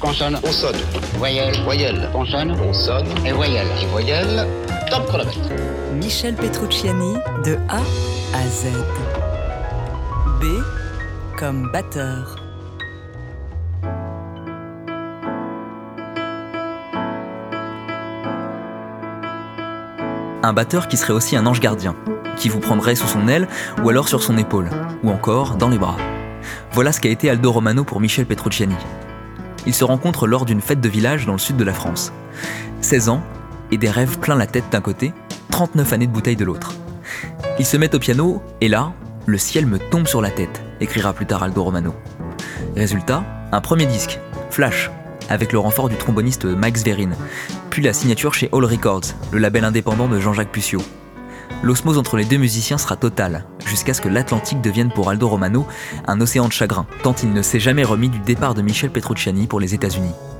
Consonne. On sonne. Voyelle. Voyelle. Consonne. On sonne. Et voyelle. Et voyelle. Top chronomètre. Michel Petrucciani de A à Z. B comme batteur. Un batteur qui serait aussi un ange gardien, qui vous prendrait sous son aile ou alors sur son épaule, ou encore dans les bras. Voilà ce qu'a été Aldo Romano pour Michel Petrucciani. Ils se rencontrent lors d'une fête de village dans le sud de la France. 16 ans et des rêves plein la tête d'un côté, 39 années de bouteille de l'autre. Ils se mettent au piano et là, le ciel me tombe sur la tête, écrira plus tard Aldo Romano. Résultat, un premier disque, Flash, avec le renfort du tromboniste Max Verine, puis la signature chez All Records, le label indépendant de Jean-Jacques Puccio. L'osmose entre les deux musiciens sera totale, jusqu'à ce que l'Atlantique devienne pour Aldo Romano un océan de chagrin, tant il ne s'est jamais remis du départ de Michel Petrucciani pour les États-Unis. «